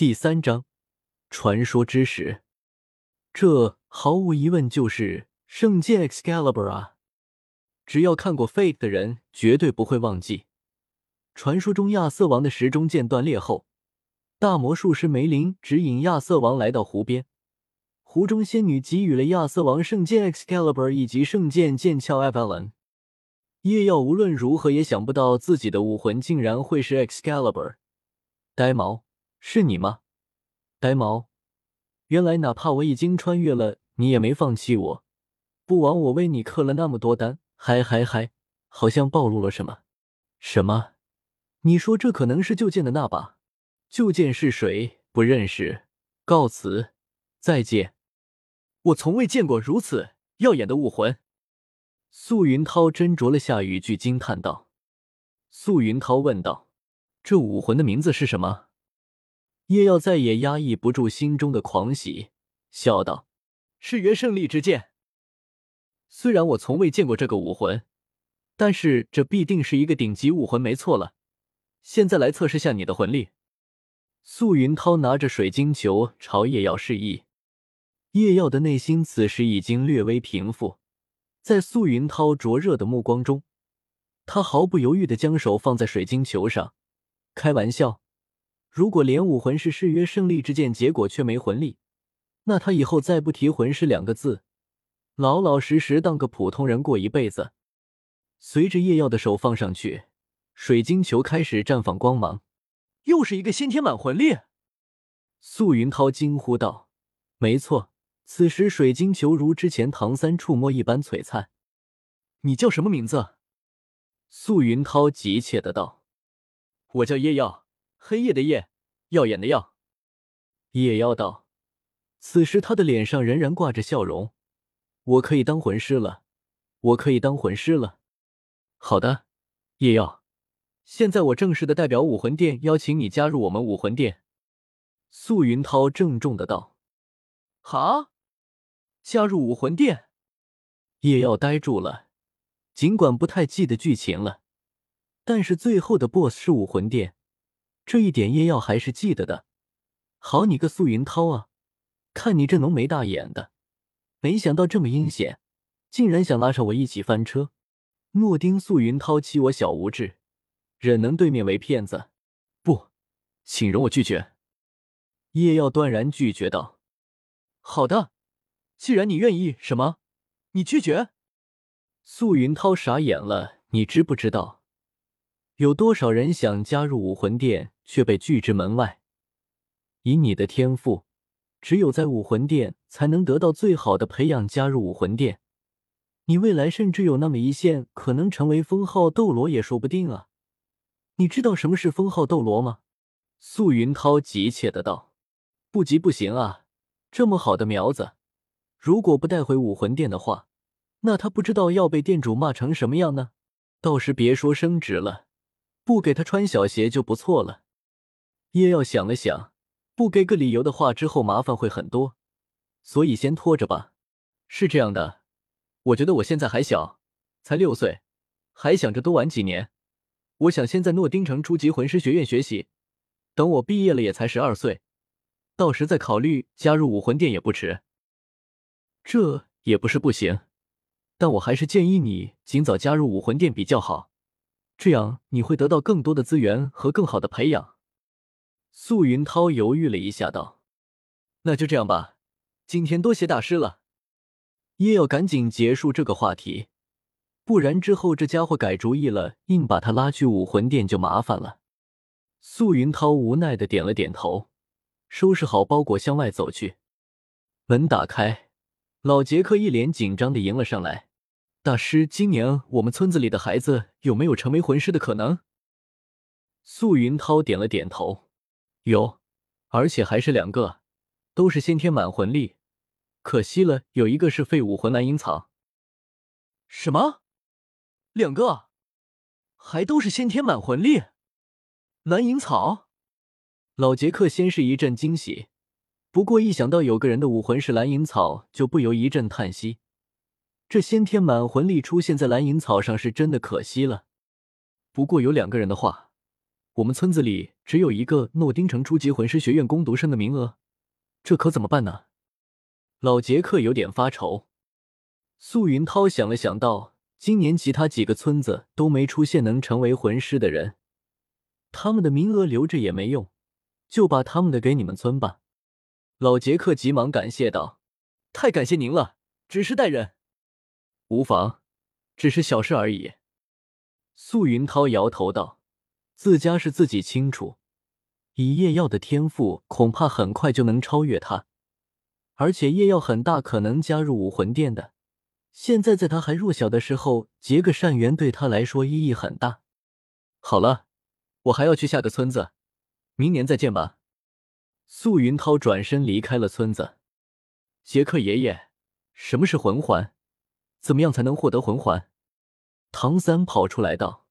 第三章，传说之石。这毫无疑问就是圣剑 Excalibur 啊！只要看过 Fate 的人，绝对不会忘记，传说中亚瑟王的石中剑断裂后，大魔术师梅林指引亚瑟王来到湖边，湖中仙女给予了亚瑟王圣剑 Excalibur 以及圣剑剑鞘 Evelyn。叶耀无论如何也想不到自己的武魂竟然会是 Excalibur。呆毛，是你吗？呆毛，原来哪怕我已经穿越了，你也没放弃我。不枉我为你刻了那么多单。嗨嗨嗨，好像暴露了什么？什么？你说这可能是旧剑的那把？旧剑是谁？不认识。告辞，再见。我从未见过如此耀眼的武魂。素云涛斟酌了下语句，惊叹道：“素云涛问道，这武魂的名字是什么？”叶耀再也压抑不住心中的狂喜，笑道：“是元胜利之剑。”虽然我从未见过这个武魂，但是这必定是一个顶级武魂，没错了。现在来测试下你的魂力。素云涛拿着水晶球朝叶耀示意，叶耀的内心此时已经略微平复，在素云涛灼热的目光中，他毫不犹豫的将手放在水晶球上。开玩笑，如果连武魂是誓约胜利之剑，结果却没魂力，那他以后再不提魂师两个字。老老实实当个普通人过一辈子。随着叶耀的手放上去，水晶球开始绽放光芒。又是一个先天满魂力！素云涛惊呼道：“没错，此时水晶球如之前唐三触摸一般璀璨。”你叫什么名字？素云涛急切的道：“我叫叶耀，黑夜的夜，耀眼的耀。”夜妖道。此时他的脸上仍然挂着笑容。我可以当魂师了，我可以当魂师了。好的，夜耀，现在我正式的代表武魂殿邀请你加入我们武魂殿。”素云涛郑重的道。“好，加入武魂殿。”夜耀呆住了，尽管不太记得剧情了，但是最后的 BOSS 是武魂殿，这一点叶耀还是记得的。好你个素云涛啊，看你这浓眉大眼的！没想到这么阴险，竟然想拉上我一起翻车。诺丁素云涛欺我小无知，忍能对面为骗子？不，请容我拒绝。叶耀断然拒绝道：“好的，既然你愿意，什么？你拒绝？”素云涛傻眼了。你知不知道，有多少人想加入武魂殿却被拒之门外？以你的天赋。只有在武魂殿才能得到最好的培养，加入武魂殿，你未来甚至有那么一线可能成为封号斗罗也说不定啊！你知道什么是封号斗罗吗？素云涛急切的道：“不急不行啊，这么好的苗子，如果不带回武魂殿的话，那他不知道要被店主骂成什么样呢。到时别说升职了，不给他穿小鞋就不错了。”叶耀想了想。不给个理由的话，之后麻烦会很多，所以先拖着吧。是这样的，我觉得我现在还小，才六岁，还想着多玩几年。我想先在诺丁城初级魂师学院学习，等我毕业了也才十二岁，到时再考虑加入武魂殿也不迟。这也不是不行，但我还是建议你尽早加入武魂殿比较好，这样你会得到更多的资源和更好的培养。素云涛犹豫了一下，道：“那就这样吧，今天多谢大师了。”叶耀赶紧结束这个话题，不然之后这家伙改主意了，硬把他拉去武魂殿就麻烦了。素云涛无奈的点了点头，收拾好包裹向外走去。门打开，老杰克一脸紧张的迎了上来：“大师，今年我们村子里的孩子有没有成为魂师的可能？”素云涛点了点头。有，而且还是两个，都是先天满魂力。可惜了，有一个是废武魂蓝银草。什么？两个？还都是先天满魂力？蓝银草？老杰克先是一阵惊喜，不过一想到有个人的武魂是蓝银草，就不由一阵叹息。这先天满魂力出现在蓝银草上，是真的可惜了。不过有两个人的话。我们村子里只有一个诺丁城初级魂师学院攻读生的名额，这可怎么办呢？老杰克有点发愁。素云涛想了想，道：“今年其他几个村子都没出现能成为魂师的人，他们的名额留着也没用，就把他们的给你们村吧。”老杰克急忙感谢道：“太感谢您了，只是待人。”无妨，只是小事而已。素云涛摇头道：“自家是自己清楚，以叶耀的天赋，恐怕很快就能超越他，而且叶耀很大可能加入武魂殿的。现在在他还弱小的时候，结个善缘对他来说意义很大。好了，我还要去下个村子，明年再见吧。”素云涛转身离开了村子。杰克爷爷，什么是魂环？怎么样才能获得魂环？唐三跑出来道。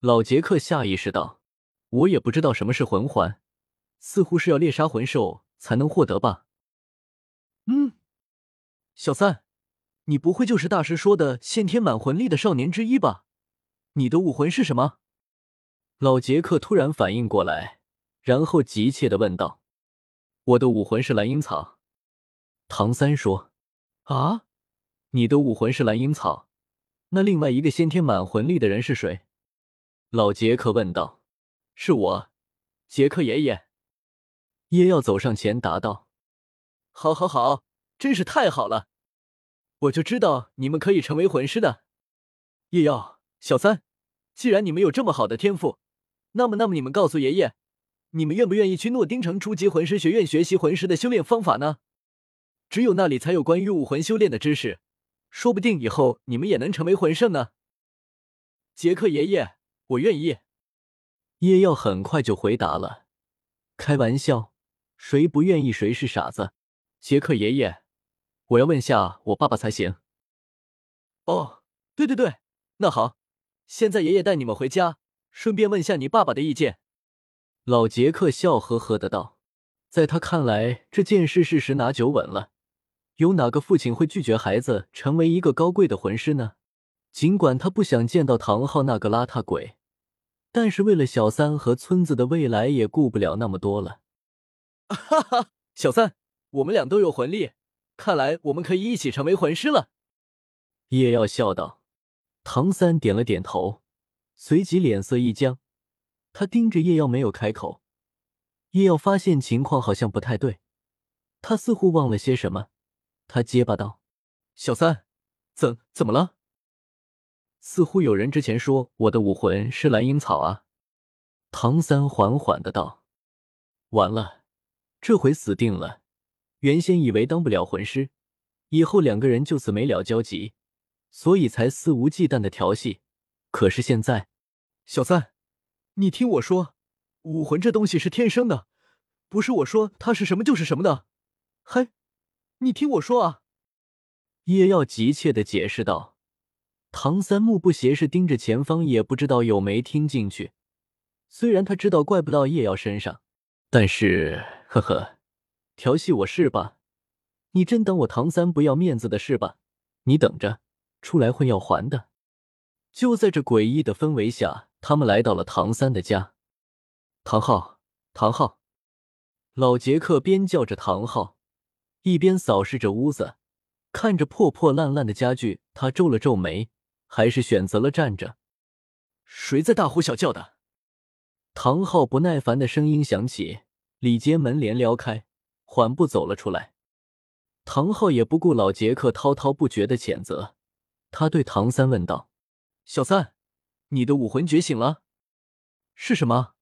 老杰克下意识道：“我也不知道什么是魂环，似乎是要猎杀魂兽才能获得吧？”嗯，小三，你不会就是大师说的先天满魂力的少年之一吧？你的武魂是什么？老杰克突然反应过来，然后急切的问道。我的武魂是蓝银草，唐三说：“啊，你的武魂是蓝银草，那另外一个先天满魂力的人是谁？”老杰克问道。“是我，杰克爷爷。”叶耀走上前答道：“好，好，好，真是太好了！我就知道你们可以成为魂师的。叶耀，小三，既然你们有这么好的天赋，那么，那么你们告诉爷爷。”你们愿不愿意去诺丁城初级魂师学院学习魂师的修炼方法呢？只有那里才有关于武魂修炼的知识，说不定以后你们也能成为魂圣呢。杰克爷爷，我愿意。叶耀很快就回答了：“开玩笑，谁不愿意谁是傻子？”杰克爷爷，我要问下我爸爸才行。哦，对对对，那好，现在爷爷带你们回家，顺便问下你爸爸的意见。老杰克笑呵呵的道：“在他看来，这件事是十拿九稳了。有哪个父亲会拒绝孩子成为一个高贵的魂师呢？尽管他不想见到唐昊那个邋遢鬼，但是为了小三和村子的未来，也顾不了那么多了。”哈哈，小三，我们俩都有魂力，看来我们可以一起成为魂师了。”叶耀笑道。唐三点了点头，随即脸色一僵。他盯着叶耀，没有开口。叶耀发现情况好像不太对，他似乎忘了些什么，他结巴道：“小三，怎怎么了？似乎有人之前说我的武魂是蓝银草啊。”唐三缓缓的道：“完了，这回死定了。原先以为当不了魂师，以后两个人就此没了交集，所以才肆无忌惮的调戏。可是现在，小三。”你听我说，武魂这东西是天生的，不是我说它是什么就是什么的。嘿，你听我说啊！叶耀急切的解释道。唐三目不斜视盯着前方，也不知道有没听进去。虽然他知道怪不到叶耀身上，但是，呵呵，调戏我是吧？你真当我唐三不要面子的是吧？你等着，出来混要还的。就在这诡异的氛围下。他们来到了唐三的家，唐昊，唐昊，老杰克边叫着唐昊，一边扫视着屋子，看着破破烂烂的家具，他皱了皱眉，还是选择了站着。谁在大呼小叫的？唐昊不耐烦的声音响起，里间门帘撩开，缓步走了出来。唐昊也不顾老杰克滔滔不绝的谴责，他对唐三问道：“小三。”你的武魂觉醒了，是什么？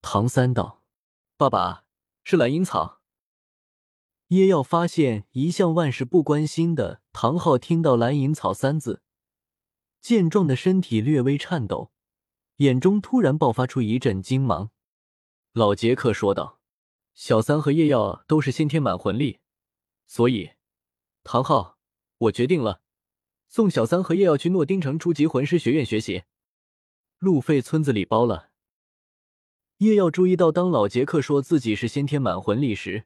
唐三道：“爸爸是蓝银草。”叶耀发现一向万事不关心的唐昊听到“蓝银草”三字，健壮的身体略微颤抖，眼中突然爆发出一阵金芒。老杰克说道：“小三和叶耀都是先天满魂力，所以，唐昊，我决定了。”送小三和叶耀去诺丁城初级魂师学院学习，路费村子里包了。叶耀注意到，当老杰克说自己是先天满魂力时，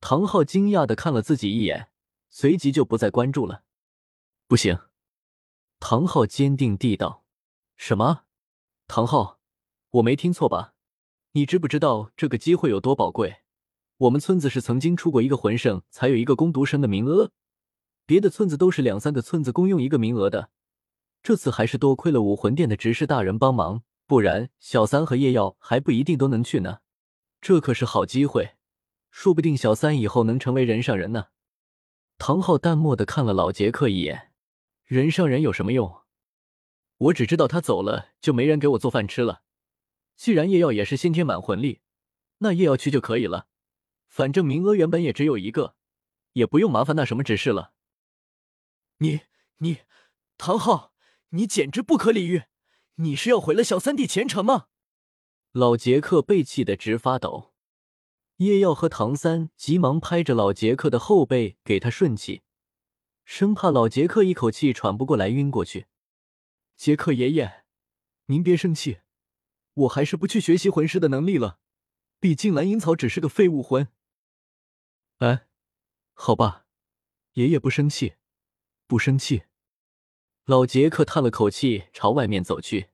唐昊惊讶的看了自己一眼，随即就不再关注了。不行，唐昊坚定地道：“什么？唐昊，我没听错吧？你知不知道这个机会有多宝贵？我们村子是曾经出过一个魂圣，才有一个攻读生的名额，别的村子都是两三个村子共用一个名额的。这次还是多亏了武魂殿的执事大人帮忙，不然小三和夜耀还不一定都能去呢。这可是好机会，说不定小三以后能成为人上人呢。唐昊淡漠的看了老杰克一眼，人上人有什么用？我只知道他走了就没人给我做饭吃了。既然叶耀也是先天满魂力，那叶耀去就可以了。反正名额原本也只有一个，也不用麻烦那什么执事了。你你，唐昊，你简直不可理喻！你是要毁了小三弟前程吗？老杰克被气得直发抖。叶耀和唐三急忙拍着老杰克的后背给他顺气，生怕老杰克一口气喘不过来晕过去。杰克爷爷，您别生气，我还是不去学习魂师的能力了。毕竟蓝银草只是个废物魂。哎，好吧，爷爷不生气，不生气。老杰克叹了口气，朝外面走去。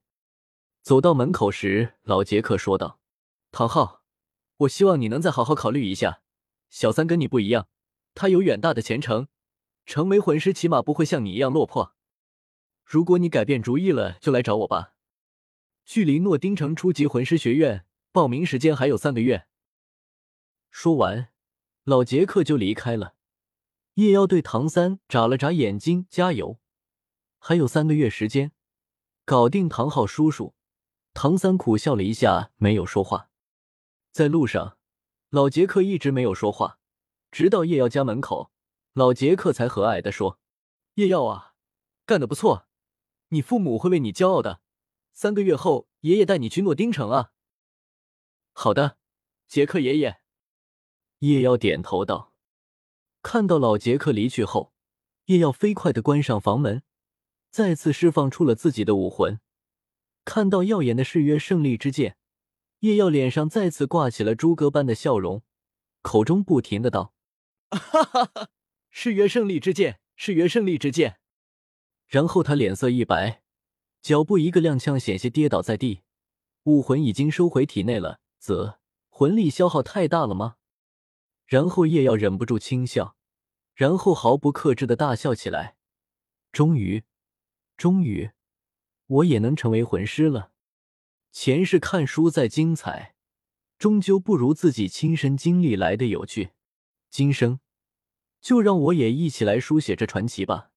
走到门口时，老杰克说道：“唐昊，我希望你能再好好考虑一下。小三跟你不一样，他有远大的前程，成为魂师起码不会像你一样落魄。”如果你改变主意了，就来找我吧。距离诺丁城初级魂师学院报名时间还有三个月。说完，老杰克就离开了。夜妖对唐三眨了眨眼睛，加油！还有三个月时间，搞定唐昊叔叔。唐三苦笑了一下，没有说话。在路上，老杰克一直没有说话，直到叶耀家门口，老杰克才和蔼的说：“叶耀啊，干得不错。”你父母会为你骄傲的。三个月后，爷爷带你去诺丁城啊。好的，杰克爷爷。叶耀点头道。看到老杰克离去后，叶耀飞快的关上房门，再次释放出了自己的武魂。看到耀眼的誓约胜利之剑，叶耀脸上再次挂起了猪哥般的笑容，口中不停的道：“哈哈哈，是元胜利之剑，是元胜利之剑。”然后他脸色一白，脚步一个踉跄，险些跌倒在地。武魂已经收回体内了，则魂力消耗太大了吗？然后叶耀忍不住轻笑，然后毫不克制的大笑起来。终于，终于，我也能成为魂师了。前世看书再精彩，终究不如自己亲身经历来的有趣。今生，就让我也一起来书写这传奇吧。